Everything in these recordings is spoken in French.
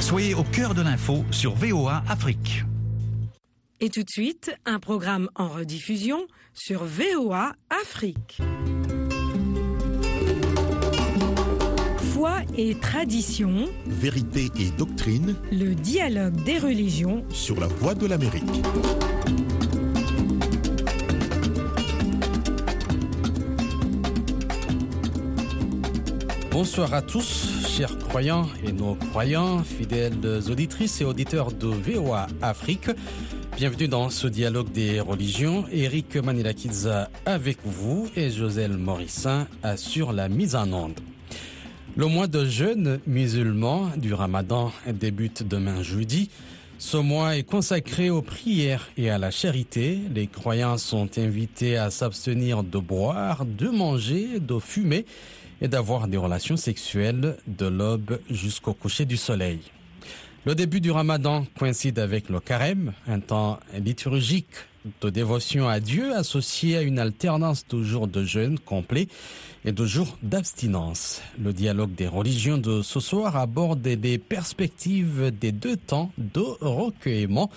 Soyez au cœur de l'info sur VOA Afrique. Et tout de suite, un programme en rediffusion sur VOA Afrique. Foi et tradition, Vérité et doctrine le dialogue des religions sur la voie de l'Amérique. Bonsoir à tous, croyants et non-croyants, fidèles auditrices et auditeurs de VOA Afrique. Bienvenue dans ce dialogue des religions. Eric Manilakidza avec vous et Joselle Morissin assure la mise en onde. Le mois de jeûne musulman du Ramadan débute demain jeudi. Ce mois est consacré aux prières et à la charité. Les croyants sont invités à s'abstenir de boire, de manger, de fumer et d'avoir des relations sexuelles de l'aube jusqu'au coucher du soleil. Le début du ramadan coïncide avec le carême, un temps liturgique de dévotion à Dieu associé à une alternance de jours de jeûne complet et de jours d'abstinence. Le dialogue des religions de ce soir aborde les perspectives des deux temps de recueillement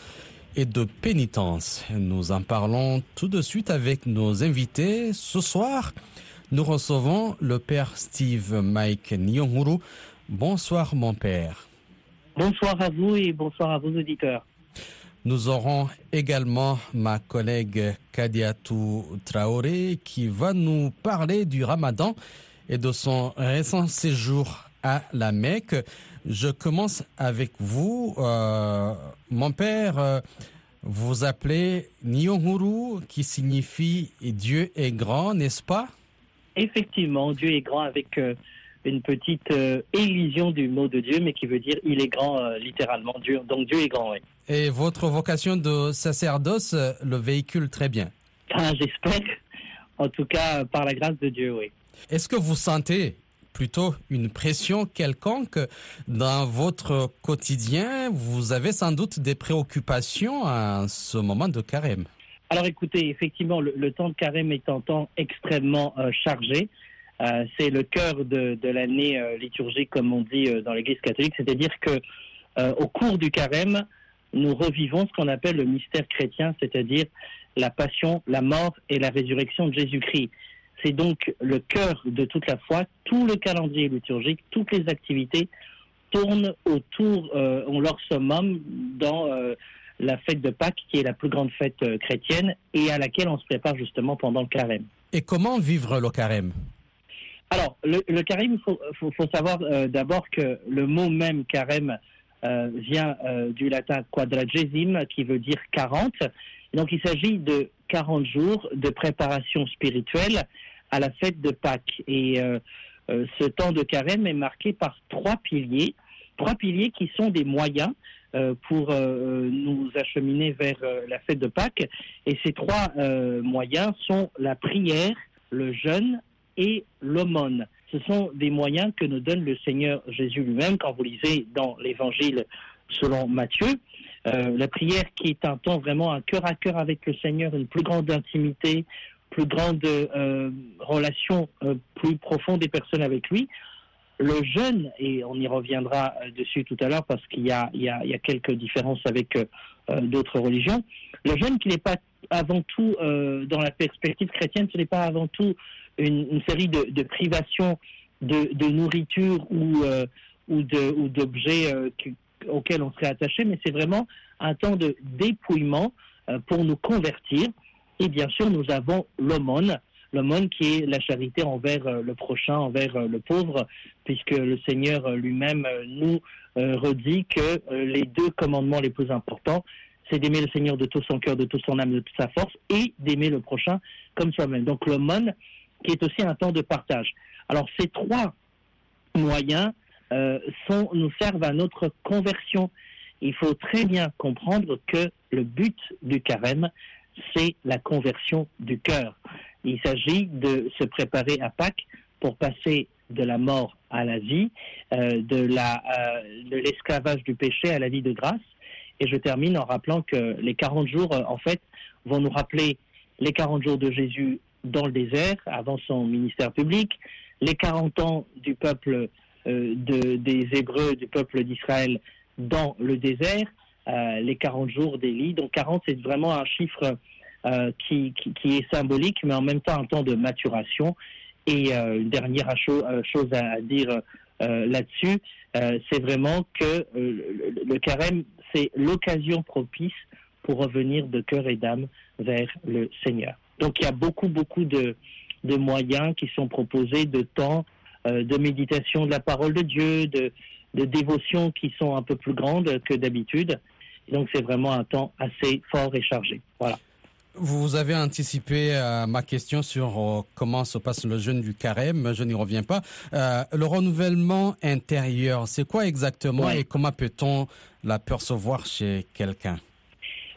et de pénitence. Nous en parlons tout de suite avec nos invités ce soir. Nous recevons le père Steve Mike Nyonguru. Bonsoir mon père. Bonsoir à vous et bonsoir à vos auditeurs. Nous aurons également ma collègue Kadiatou Traoré qui va nous parler du ramadan et de son récent séjour à la Mecque. Je commence avec vous. Euh, mon père, euh, vous appelez Nyonguru qui signifie Dieu est grand, n'est-ce pas? Effectivement, Dieu est grand avec euh, une petite euh, élision du mot de Dieu, mais qui veut dire il est grand euh, littéralement. Dieu, donc Dieu est grand, oui. Et votre vocation de sacerdoce euh, le véhicule très bien. Ah, J'espère, en tout cas par la grâce de Dieu, oui. Est-ce que vous sentez plutôt une pression quelconque dans votre quotidien? Vous avez sans doute des préoccupations à ce moment de carême. Alors écoutez, effectivement, le, temps de carême est un temps extrêmement euh, chargé. Euh, c'est le cœur de, l'année euh, liturgique, comme on dit dans l'Église catholique, c'est-à-dire que au cours du carême, nous revivons ce qu'on appelle le mystère chrétien, c'est-à-dire la passion, la mort et la résurrection de Jésus-Christ. C'est donc le cœur de toute la foi. Tout le calendrier liturgique, toutes les activités tournent autour, ont leur summum dans la fête de Pâques, qui est la plus grande fête euh, chrétienne et à laquelle on se prépare justement pendant le carême. Et comment vivre le carême? Alors, le, le carême, il faut, faut, faut savoir euh, d'abord que le mot même carême euh, vient euh, du latin quadragesime, qui veut dire 40. Et donc, il s'agit de 40 jours de préparation spirituelle à la fête de Pâques. Et ce temps de carême est marqué par trois piliers, trois piliers qui sont des moyens pour euh, nous acheminer vers euh, la fête de Pâques. Et ces trois euh, moyens sont la prière, le jeûne et l'aumône. Ce sont des moyens que nous donne le Seigneur Jésus lui-même quand vous lisez dans l'Évangile selon Matthieu. Euh, la prière qui est un temps vraiment un cœur à cœur avec le Seigneur, une plus grande intimité, plus grande euh, relation euh, plus profonde des personnes avec lui. Le jeûne, et on y reviendra euh, dessus tout à l'heure parce qu'il y a, quelques différences avec euh, euh, d'autres religions, le jeûne qui n'est pas avant tout, dans la perspective chrétienne, ce n'est pas avant tout une, série de, privations de, nourriture ou, d'objets auxquels on serait attaché, mais c'est vraiment un temps de dépouillement pour nous convertir. Et bien sûr, nous avons l'aumône, l'aumône qui est la charité envers euh, le prochain, envers euh, le pauvre, puisque le Seigneur euh, lui-même nous redit que les deux commandements les plus importants, c'est d'aimer le Seigneur de tout son cœur, de toute son âme, de toute sa force, et d'aimer le prochain comme soi-même. Donc l'aumône, qui est aussi un temps de partage. Alors ces trois moyens nous servent à notre conversion. Il faut très bien comprendre que le but du carême, c'est la conversion du cœur. Il s'agit de se préparer à Pâques pour passer de la mort à la vie, euh, euh, de l'esclavage du péché à la vie de grâce. Et je termine en rappelant que les 40 jours, euh, en fait, vont nous rappeler les 40 jours de Jésus dans le désert, avant son ministère public, les 40 ans du peuple de, des Hébreux, du peuple d'Israël dans le désert, les 40 jours d'Élie. Donc 40, c'est vraiment un chiffre euh, qui, est symbolique, mais en même temps un temps de maturation. Et euh, une dernière chose à dire là-dessus, c'est vraiment que le, carême, c'est l'occasion propice pour revenir de cœur et d'âme vers le Seigneur. Donc il y a beaucoup, beaucoup de, de moyens qui sont proposés, de temps, de méditation de la parole de Dieu, de, de dévotions qui sont un peu plus grandes que d'habitude. Donc c'est vraiment un temps assez fort et chargé. Voilà. Vous avez anticipé euh, ma question sur euh, comment se passe le jeûne du carême, je n'y reviens pas. Euh, le renouvellement intérieur, c'est quoi exactement et comment peut-on l'apercevoir chez quelqu'un?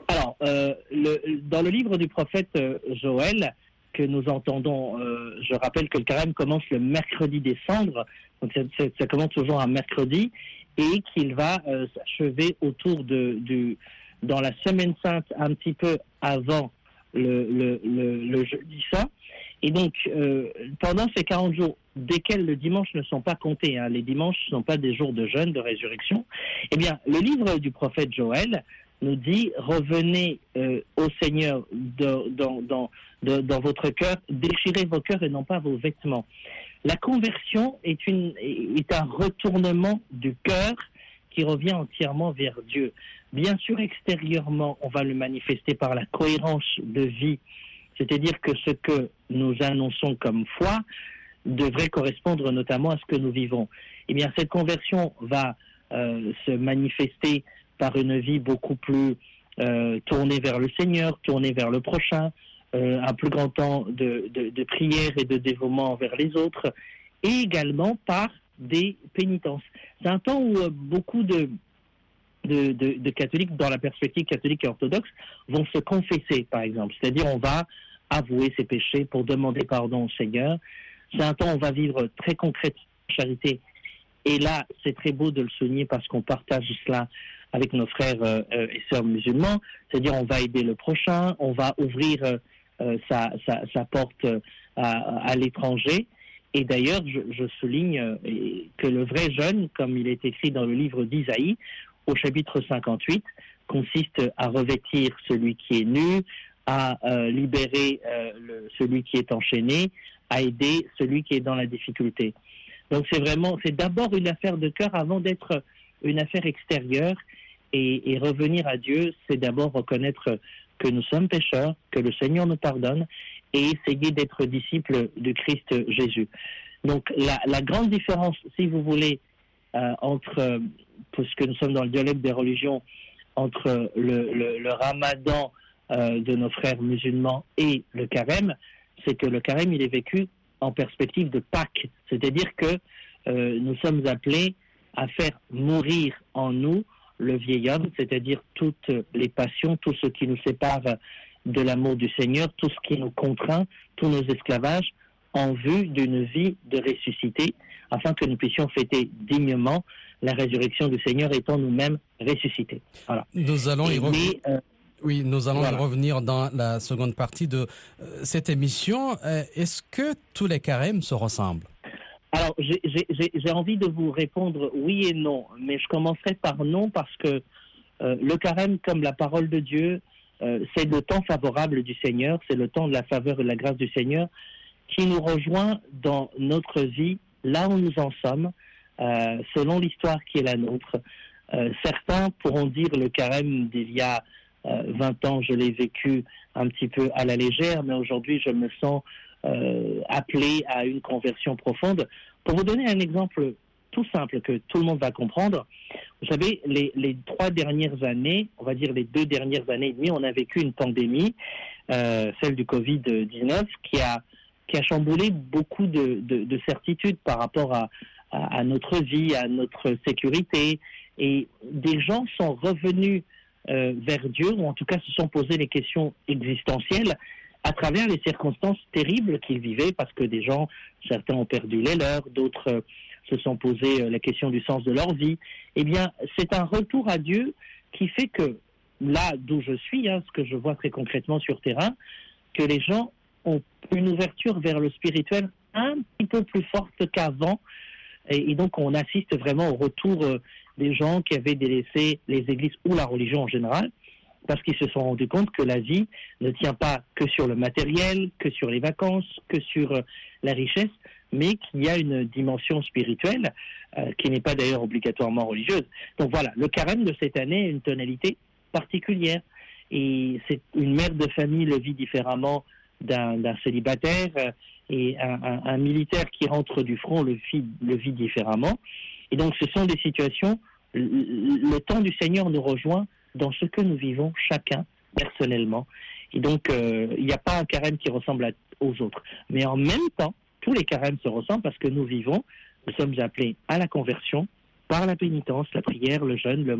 Alors, le, dans le livre du prophète Joël, que nous entendons, je rappelle que le carême commence le mercredi des cendres, donc ça, ça commence toujours un mercredi, et qu'il va s'achever autour de, du, dans la semaine sainte, un petit peu avant le, le, le, jeudi saint. Et donc, euh, pendant ces 40 jours, desquels le dimanche ne sont pas comptés, hein, les dimanches ne sont pas des jours de jeûne, de résurrection, eh bien, le livre du prophète Joël nous dit, revenez euh, au Seigneur dans, dans, dans, dans votre cœur, déchirez vos cœurs et non pas vos vêtements. La conversion est, une, est un retournement du cœur qui revient entièrement vers Dieu. Bien sûr, extérieurement, on va le manifester par la cohérence de vie, c'est-à-dire que ce que nous annonçons comme foi devrait correspondre notamment à ce que nous vivons. Eh bien, cette conversion va euh, se manifester par une vie beaucoup plus euh, tournée vers le Seigneur, tournée vers le prochain, euh, un plus grand temps de, de, prière et de dévouement envers les autres, et également par des pénitences. C'est un temps où beaucoup de, de, catholiques, dans la perspective catholique et orthodoxe, vont se confesser, par exemple. C'est-à-dire, on va avouer ses péchés pour demander pardon au Seigneur. C'est un temps où on va vivre très concrètement charité. Et là, c'est très beau de le souligner parce qu'on partage cela avec nos frères euh, et sœurs musulmans. C'est-à-dire, on va aider le prochain, on va ouvrir euh, sa, porte euh, à, l'étranger. Et d'ailleurs, je, souligne euh, que le vrai jeûne, comme il est écrit dans le livre d'Isaïe, au chapitre 58, consiste à revêtir celui qui est nu, à libérer celui qui est enchaîné, à aider celui qui est dans la difficulté. Donc c'est vraiment, c'est d'abord une affaire de cœur avant d'être une affaire extérieure. et revenir à Dieu, c'est d'abord reconnaître que nous sommes pécheurs, que le Seigneur nous pardonne et essayer d'être disciples de Christ Jésus. Donc la, grande différence, si vous voulez, euh, entre, puisque nous sommes dans le dialogue des religions, entre le, ramadan euh, de nos frères musulmans et le carême, c'est que le carême, il est vécu en perspective de Pâques. C'est-à-dire que euh, nous sommes appelés à faire mourir en nous le vieil homme, c'est-à-dire toutes les passions, tout ce qui nous sépare de l'amour du Seigneur, tout ce qui nous contraint, tous nos esclavages, en vue d'une vie de ressuscité, afin que nous puissions fêter dignement la résurrection du Seigneur étant nous-mêmes ressuscités. Voilà. Nous allons y revenir. Euh, oui, nous allons y revenir dans la seconde partie de euh, cette émission. Euh, est-ce que tous les carèmes se ressemblent? Alors, j'ai envie de vous répondre oui et non, mais je commencerai par non parce que le carême, comme la parole de Dieu, c'est le temps favorable du Seigneur, c'est le temps de la faveur et de la grâce du Seigneur qui nous rejoint dans notre vie, là où nous en sommes, euh, selon l'histoire qui est la nôtre. certains pourront dire le carême d'il y a 20 ans, je l'ai vécu un petit peu à la légère, mais aujourd'hui, je me sens euh, appelé à une conversion profonde. Pour vous donner un exemple tout simple que tout le monde va comprendre, vous savez, les, les trois dernières années, on va dire les deux dernières années et demie, on a vécu une pandémie, euh, celle du Covid-19, qui a, qui a chamboulé beaucoup de, de, de certitudes par rapport à, à, notre vie, à notre sécurité. Et des gens sont revenus euh, vers Dieu, ou en tout cas se sont posés les questions existentielles à travers les circonstances terribles qu'ils vivaient, parce que des gens, certains ont perdu les leurs, d'autres euh, se sont posé euh, la question du sens de leur vie. Eh bien, c'est un retour à Dieu qui fait que là d'où je suis, hein, ce que je vois très concrètement sur terrain, que les gens une ouverture vers le spirituel un petit peu plus forte qu'avant. Et, donc, on assiste vraiment au retour euh, des gens qui avaient délaissé les églises ou la religion en général, parce qu'ils se sont rendus compte que la vie ne tient pas que sur le matériel, que sur les vacances, que sur euh, la richesse, mais qu'il y a une dimension spirituelle euh, qui n'est pas d'ailleurs obligatoirement religieuse. Donc voilà, le carême de cette année a une tonalité particulière. Et c'est une mère de famille le vit différemment d'un célibataire euh, et un, militaire qui rentre du front le vit, différemment. Et donc ce sont des situations, le, temps du Seigneur nous rejoint dans ce que nous vivons chacun personnellement. Et donc euh, il n'y a pas un carême qui ressemble aux autres. Mais en même temps, tous les carèmes se ressemblent parce que nous vivons, nous sommes appelés à la conversion par la pénitence, la prière, le jeûne, le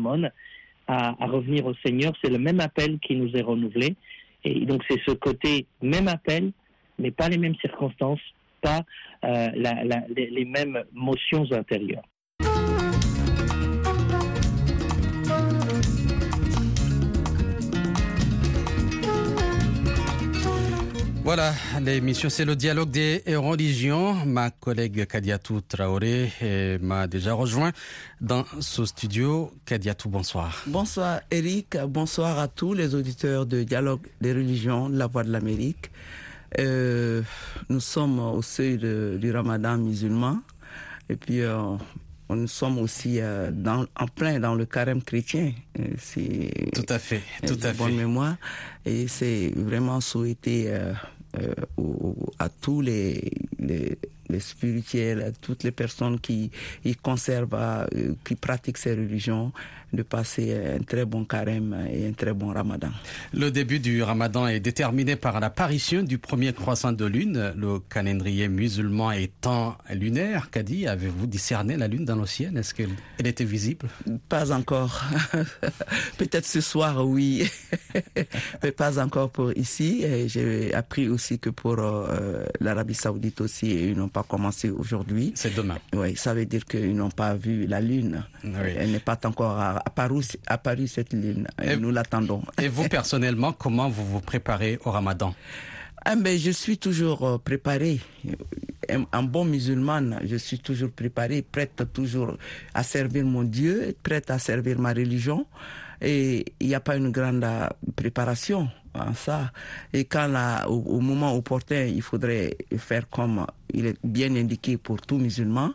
à, à, revenir au Seigneur. C'est le même appel qui nous est renouvelé. Et donc c'est ce côté même appel, mais pas les mêmes circonstances, pas euh, les, les mêmes motions intérieures. Voilà, l'émission c'est le dialogue des religions. Ma collègue Kadiatou Traoré m'a déjà rejoint dans ce studio. Kadiatou, bonsoir. Bonsoir Eric, bonsoir à tous les auditeurs de Dialogue des religions, la voix de l'Amérique. Euh, nous sommes au seuil de, du ramadan musulman et puis euh, nous sommes aussi euh, dans, en plein dans le carême chrétien. C'est tout à fait, tout à bonne fait. mémoire et c'est vraiment souhaité euh, à tous les, les, les, spirituels, à toutes les personnes qui, qui conservent, à, qui pratiquent ces religions, de passer un très bon carême et un très bon ramadan. Le début du ramadan est déterminé par l'apparition du premier croissant de lune, le calendrier musulman étant lunaire. Kadi, avez-vous discerné la lune dans le ciel? Est-ce qu'elle elle était visible? Pas encore. Peut-être ce soir, oui. Mais pas encore pour ici. J'ai appris aussi que pour euh, l'Arabie Saoudite aussi, ils n'ont pas commencé aujourd'hui. C'est demain. Oui, ça veut dire qu'ils n'ont pas vu la lune. Oui. Elle n'est pas encore apparu, apparu cette lune. Et, et nous l'attendons. Et vous, personnellement, comment vous vous préparez au ramadan? Ah ben, je suis toujours préparé. Un bon musulman, je suis toujours préparé, prête toujours à servir mon Dieu, prête à servir ma religion. Et il n'y a pas une grande préparation en ça. Et quand là, au, au, moment opportun, il faudrait faire comme il est bien indiqué pour tout musulman,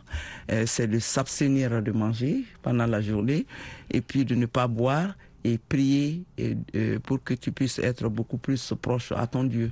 euh, c'est de s'abstenir de manger pendant la journée et puis de ne pas boire et prier et, euh, pour que tu puisses être beaucoup plus proche à ton Dieu.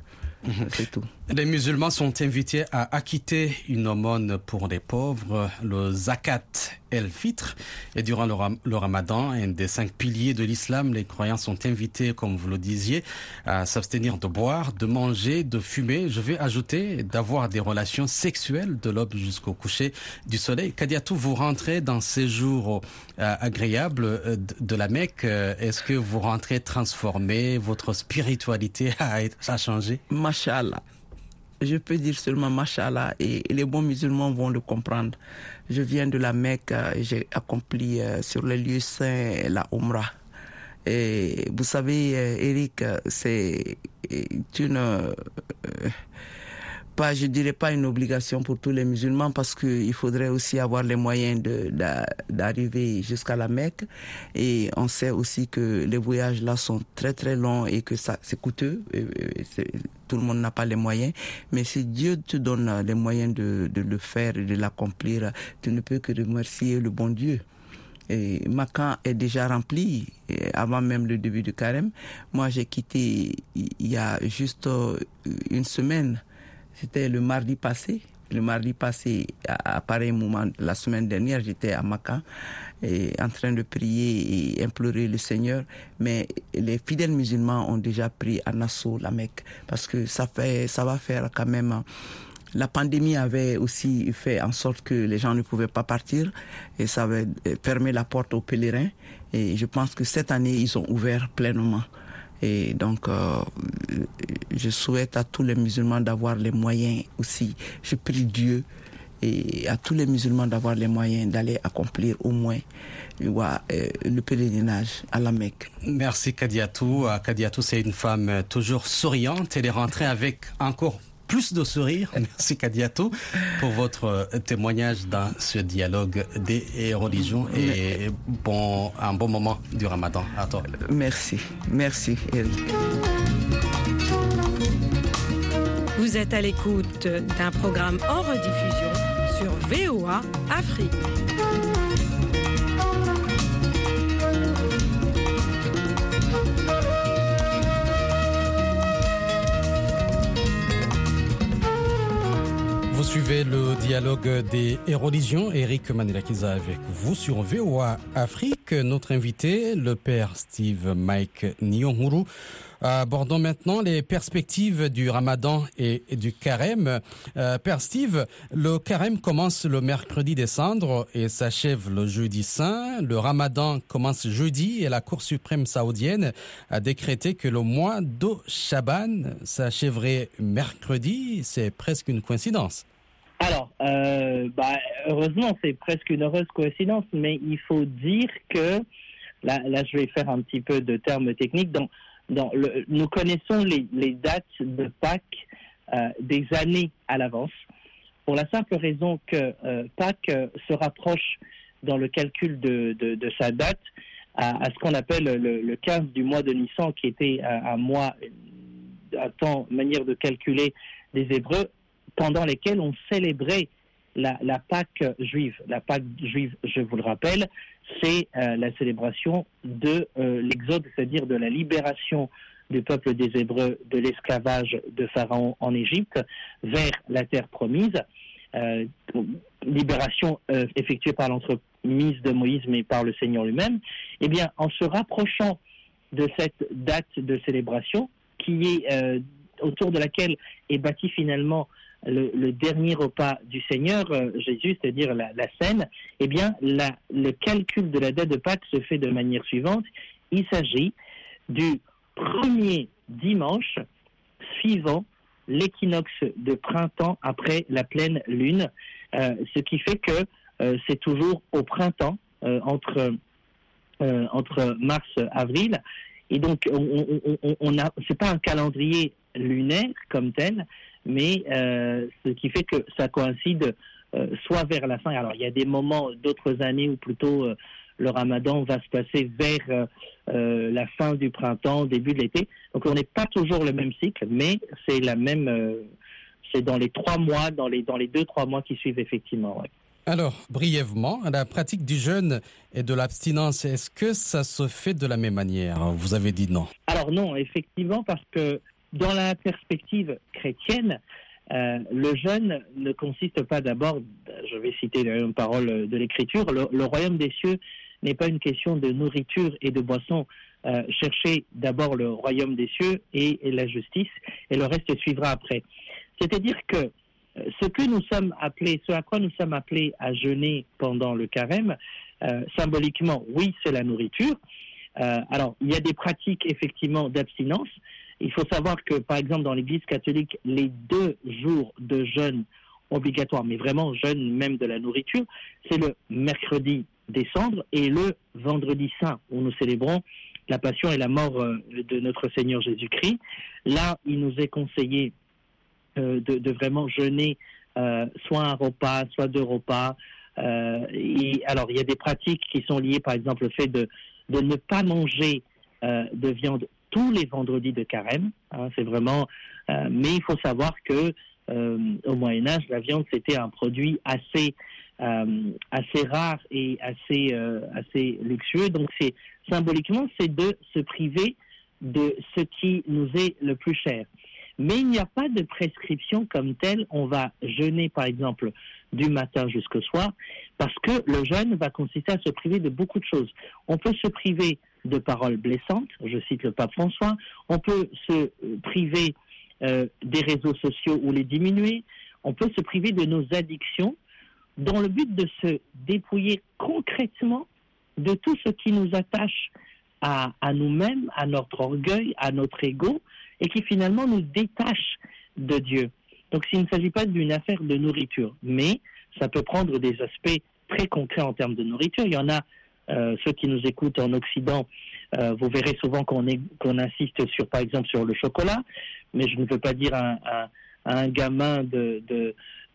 C'est tout. Les musulmans sont invités à acquitter une aumône pour les pauvres, le zakat el-fitr. Et durant le, ram ramadan, un des cinq piliers de l'islam, les croyants sont invités, comme vous le disiez, à s'abstenir de boire, de manger, de fumer. Je vais ajouter d'avoir des relations sexuelles de l'aube jusqu'au coucher du soleil. Kadiatou, vous rentrez dans ces jours euh, agréables de la Mecque. Est-ce que vous rentrez transformé Votre spiritualité a, a changé? Mashallah je peux dire seulement Mashallah et les bons musulmans vont le comprendre. Je viens de la Mecque, j'ai accompli sur les lieux saints la Umrah. Et vous savez, Eric, c'est une euh, pas, je dirais pas une obligation pour tous les musulmans parce qu'il faudrait aussi avoir les moyens d'arriver jusqu'à la Mecque. Et on sait aussi que les voyages là sont très très longs et que ça c'est coûteux. Et tout le monde n'a pas les moyens. Mais si Dieu te donne les moyens de, le faire et de l'accomplir, tu ne peux que remercier le bon Dieu. Et ma camp est déjà rempli avant même le début du carême. Moi, j'ai quitté il y a juste une semaine. C'était le mardi passé. Le mardi passé, à, à pareil moment, la semaine dernière, j'étais à Macan et en train de prier et implorer le Seigneur. Mais les fidèles musulmans ont déjà pris en assaut la Mecque parce que ça fait, ça va faire quand même. La pandémie avait aussi fait en sorte que les gens ne pouvaient pas partir et ça avait fermé la porte aux pèlerins. Et je pense que cette année, ils ont ouvert pleinement. Et donc, euh, je souhaite à tous les musulmans d'avoir les moyens aussi. Je prie Dieu et à tous les musulmans d'avoir les moyens d'aller accomplir au moins le pèlerinage à la Mecque. Merci Kadiatou. Kadiatou, c'est une femme toujours souriante. Elle est rentrée avec encore plus de sourires. Merci Kadiato pour votre témoignage dans ce dialogue des religions et bon, un bon moment du ramadan à toi. Merci, merci Eric. Vous êtes à l'écoute d'un programme en rediffusion sur VOA Afrique. Vous suivez le dialogue des religions. Eric Manelakiza avec vous sur VOA Afrique. Notre invité, le père Steve Mike Nyonguru. Abordons maintenant les perspectives du ramadan et, du carême. Euh, père Steve, le carême commence le mercredi des cendres et s'achève le jeudi saint. Le ramadan commence jeudi et la Cour suprême saoudienne a décrété que le mois de Shaban s'achèverait mercredi. C'est presque une coïncidence. Alors, euh, bah, heureusement, c'est presque une heureuse coïncidence, mais il faut dire que, là, là je vais faire un petit peu de termes techniques, donc, dans le, nous connaissons les, dates de Pâques euh, des années à l'avance, pour la simple raison que euh, Pâques se rapproche dans le calcul de, de, sa date à, ce qu'on appelle le, le, 15 du mois de Nissan, qui était un, un mois, un temps, manière de calculer des Hébreux, pendant lesquels on célébrait la, la, Pâque juive. La Pâque juive, je vous le rappelle, c'est euh, la célébration de euh, l'Exode, c'est-à-dire de la libération du peuple des Hébreux de l'esclavage de Pharaon en Égypte vers la terre promise. Euh, libération effectuée par l'entremise de Moïse, mais par le Seigneur lui-même. Eh bien, en se rapprochant de cette date de célébration, qui est autour de laquelle est bâti finalement le, dernier repas du Seigneur, euh, Jésus, c'est-à-dire la, scène, eh bien, le calcul de la date de Pâques se fait de manière suivante. Il s'agit du premier dimanche suivant l'équinoxe de printemps après la pleine lune, euh, ce qui fait que euh, c'est toujours au printemps, entre, entre mars et donc, on, on, on c'est pas un calendrier lunaire comme tel, mais euh, ce qui fait que ça coïncide euh, soit vers la fin. Alors il y a des moments d'autres années où plutôt euh, le ramadan va se passer vers la fin du printemps, début de l'été. Donc on n'est pas toujours le même cycle, mais c'est la même. C'est dans les trois mois, dans les dans les deux trois mois qui suivent effectivement. Ouais. Alors, brièvement, la pratique du jeûne et de l'abstinence, est-ce que ça se fait de la même manière? Vous avez dit non. Alors non, effectivement, parce que dans la perspective chrétienne, euh, le jeûne ne consiste pas d'abord, je vais citer une parole de l'Écriture, le, royaume des cieux n'est pas une question de nourriture et de boisson. Euh, cherchez d'abord le royaume des cieux et, la justice, et le reste suivra après. C'est-à-dire que euh, ce que nous sommes appelés, ce à quoi nous sommes appelés à jeûner pendant le carême, euh, symboliquement, oui, c'est la nourriture. Alors, il y a des pratiques effectivement d'abstinence, il faut savoir que, par exemple, dans l'Église catholique, les deux jours de jeûne obligatoires, mais vraiment jeûne même de la nourriture, c'est le mercredi des cendres et le vendredi saint, où nous célébrons la passion et la mort de notre Seigneur Jésus-Christ. Là, il nous est conseillé euh, de, vraiment jeûner euh, soit un repas, soit deux repas. Euh, et alors, il y a des pratiques qui sont liées, par exemple, au fait de ne pas manger de viande tous les vendredis de carême. Hein, c'est vraiment. Euh, mais il faut savoir que euh, au Moyen Âge, la viande c'était un produit assez euh, assez rare et assez assez luxueux. Donc c'est symboliquement c'est de se priver de ce qui nous est le plus cher. Mais il n'y a pas de prescription comme telle. On va jeûner, par exemple, du matin jusqu'au soir, parce que le jeûne va consister à se priver de beaucoup de choses. On peut se priver de paroles blessantes, je cite le pape François, on peut se priver euh, des réseaux sociaux ou les diminuer, on peut se priver de nos addictions dans le but de se dépouiller concrètement de tout ce qui nous attache à, nous-mêmes, à notre orgueil, à notre ego, et qui finalement nous détache de Dieu. Donc s'il ne s'agit pas d'une affaire de nourriture, mais ça peut prendre des aspects très concrets en termes de nourriture. Il y en a euh, ceux qui nous écoutent en Occident, euh, vous verrez souvent qu'on qu insiste sur, par exemple, sur le chocolat, mais je ne veux pas dire un, un, gamin du,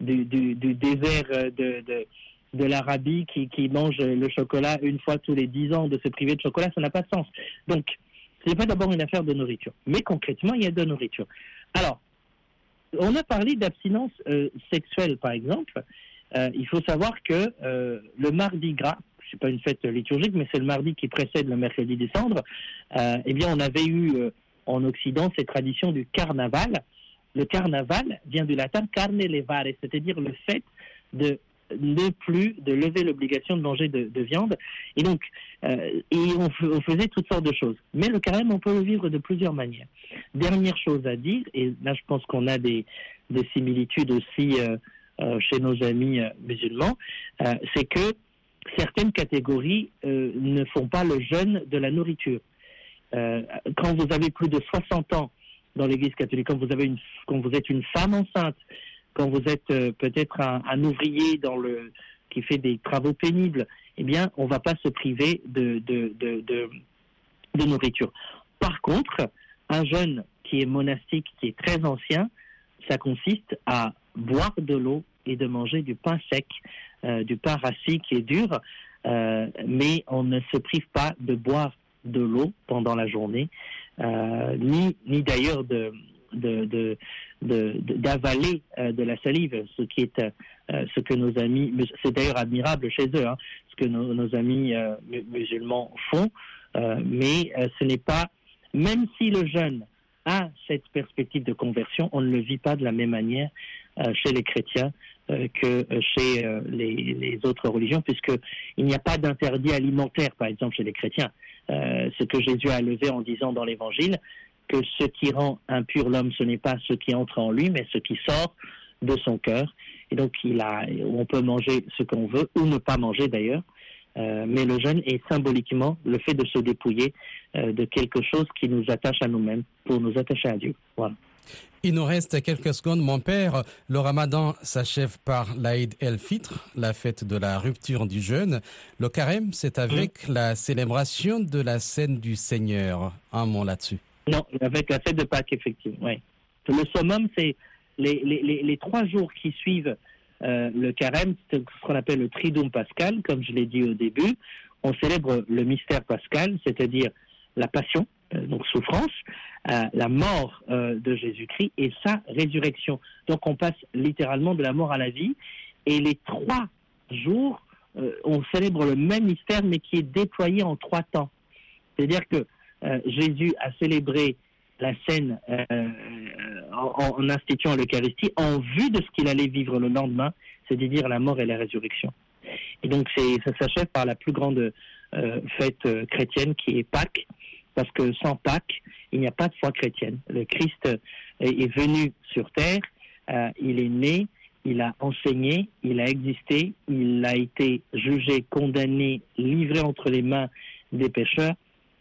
désert de, l'Arabie qui, mange le chocolat une fois tous les dix ans, de se priver de chocolat, ça n'a pas de sens. Donc, ce n'est pas d'abord une affaire de nourriture, mais concrètement, il y a de nourriture. Alors, on a parlé d'abstinence euh, sexuelle, par exemple. Il faut savoir que le mardi gras, c'est pas une fête liturgique, mais c'est le mardi qui précède le mercredi des cendres. eh bien, on avait eu en Occident cette tradition du carnaval. Le carnaval vient du latin carne levare, c'est-à-dire le fait de ne plus de lever l'obligation de manger de, viande. Et donc, et on, faisait toutes sortes de choses. Mais le carême, on peut le vivre de plusieurs manières. Dernière chose à dire, et là je pense qu'on a des, des similitudes aussi euh, chez nos amis euh, musulmans, euh, c'est que certaines catégories ne font pas le jeûne de la nourriture. quand vous avez plus de 60 ans dans l'Église catholique, quand vous, êtes une femme enceinte, quand vous êtes peut-être un, ouvrier qui fait des travaux pénibles, eh bien, on ne va pas se priver de, nourriture. Par contre, un jeûne qui est monastique, qui est très ancien, ça consiste à boire de l'eau et de manger du pain sec, euh, du pain rassis qui est dur, euh, mais on ne se prive pas de boire de l'eau pendant la journée, euh, ni, ni d'ailleurs de, d'avaler de, la salive, ce qui est ce que nos amis, c'est d'ailleurs admirable chez eux, hein, ce que nos, amis musulmans font, mais ce n'est pas, même si le jeûne a cette perspective de conversion, on ne le vit pas de la même manière euh, chez les chrétiens euh, que euh, chez les, autres religions, puisqu'il n'y a pas d'interdit alimentaire, par exemple, chez les chrétiens. ce que Jésus a levé en disant dans l'Évangile, que ce qui rend impur l'homme, ce n'est pas ce qui entre en lui, mais ce qui sort de son cœur. Et donc, il a, on peut manger ce qu'on veut, ou ne pas manger d'ailleurs. mais le jeûne est symboliquement le fait de se dépouiller de quelque chose qui nous attache à nous-mêmes pour nous attacher à Dieu. Voilà. Il nous reste quelques secondes, mon père. Le ramadan s'achève par l'Aïd el-Fitr, la fête de la rupture du jeûne. Le carême, c'est avec la célébration de la scène du Seigneur. Un mot là-dessus. Non, avec la fête de Pâques, effectivement. Oui. Le summum, c'est les, les, les, trois jours qui suivent euh, le carême, c'est ce qu'on appelle le Triduum pascal, comme je l'ai dit au début. On célèbre le mystère pascal, c'est-à-dire la passion, donc souffrance, euh, la mort euh, de Jésus-Christ et sa résurrection. Donc on passe littéralement de la mort à la vie. Et les trois jours, on célèbre le même mystère, mais qui est déployé en trois temps. C'est-à-dire que Jésus a célébré la scène en, instituant l'Eucharistie en vue de ce qu'il allait vivre le lendemain, c'est-à-dire la mort et la résurrection. Et donc ça s'achève par la plus grande fête chrétienne qui est Pâques, parce que sans Pâques, il n'y a pas de foi chrétienne. Le Christ est venu sur terre, euh, il est né, il a enseigné, il a existé, il a été jugé, condamné, livré entre les mains des pécheurs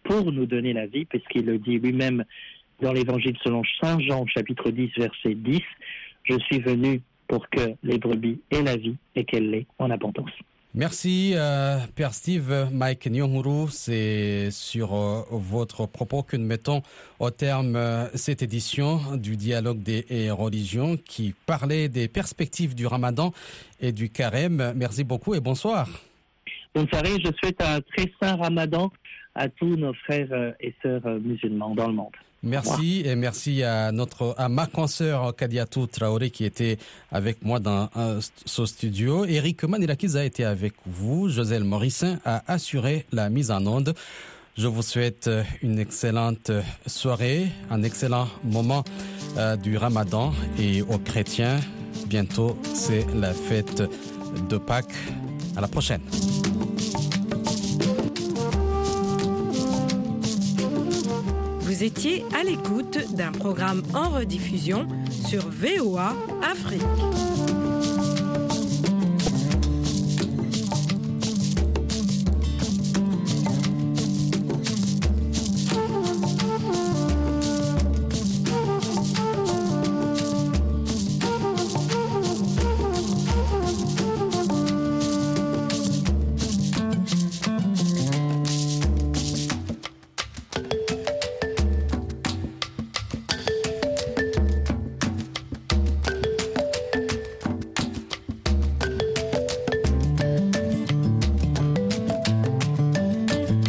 pour nous donner la vie, puisqu'il le dit lui-même dans l'évangile selon Saint Jean, chapitre 10, verset 10, Je suis venu pour que les brebis aient la vie et qu'elle l'ait en abondance. Merci, euh, Père Steve. Mike Nyonguru, c'est sur euh, votre propos que nous mettons au terme euh, cette édition du dialogue des religions qui parlait des perspectives du ramadan et du carême. Merci beaucoup et bonsoir. Bonsoir, je souhaite un très saint ramadan à tous nos frères et sœurs musulmans dans le monde. Merci et merci à notre à ma consoeur Kadiatou Traoré qui était avec moi dans ce studio. Eric Manilakiz a été avec vous. Joselle Morissin a assuré la mise en onde. Je vous souhaite une excellente soirée, un excellent moment euh, du Ramadan et aux chrétiens. Bientôt, c'est la fête de Pâques. À la prochaine. Vous étiez à l'écoute d'un programme en rediffusion sur VOA Afrique.